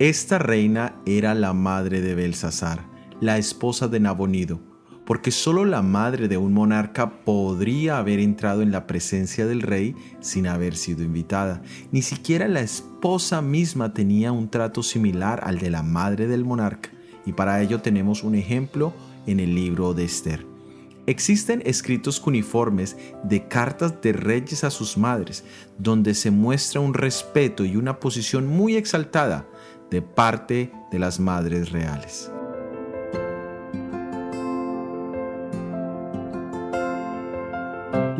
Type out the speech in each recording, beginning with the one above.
Esta reina era la madre de Belsasar, la esposa de Nabonido, porque solo la madre de un monarca podría haber entrado en la presencia del rey sin haber sido invitada. Ni siquiera la esposa misma tenía un trato similar al de la madre del monarca, y para ello tenemos un ejemplo en el libro de Esther. Existen escritos cuneiformes de cartas de reyes a sus madres, donde se muestra un respeto y una posición muy exaltada de parte de las madres reales.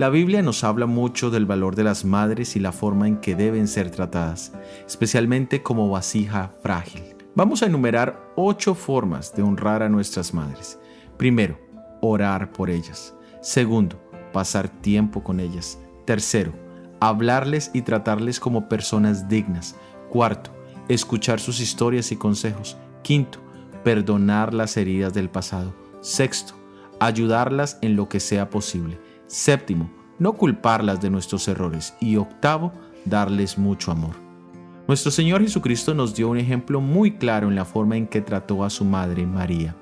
La Biblia nos habla mucho del valor de las madres y la forma en que deben ser tratadas, especialmente como vasija frágil. Vamos a enumerar ocho formas de honrar a nuestras madres. Primero, orar por ellas. Segundo, pasar tiempo con ellas. Tercero, hablarles y tratarles como personas dignas. Cuarto, escuchar sus historias y consejos. Quinto, perdonar las heridas del pasado. Sexto, ayudarlas en lo que sea posible. Séptimo, no culparlas de nuestros errores. Y octavo, darles mucho amor. Nuestro Señor Jesucristo nos dio un ejemplo muy claro en la forma en que trató a su madre María.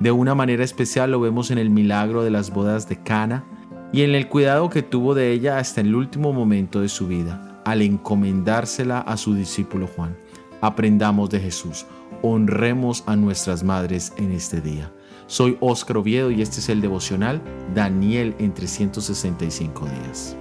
De una manera especial lo vemos en el milagro de las bodas de Cana y en el cuidado que tuvo de ella hasta el último momento de su vida, al encomendársela a su discípulo Juan. Aprendamos de Jesús, honremos a nuestras madres en este día. Soy Óscar Oviedo y este es el devocional Daniel en 365 días.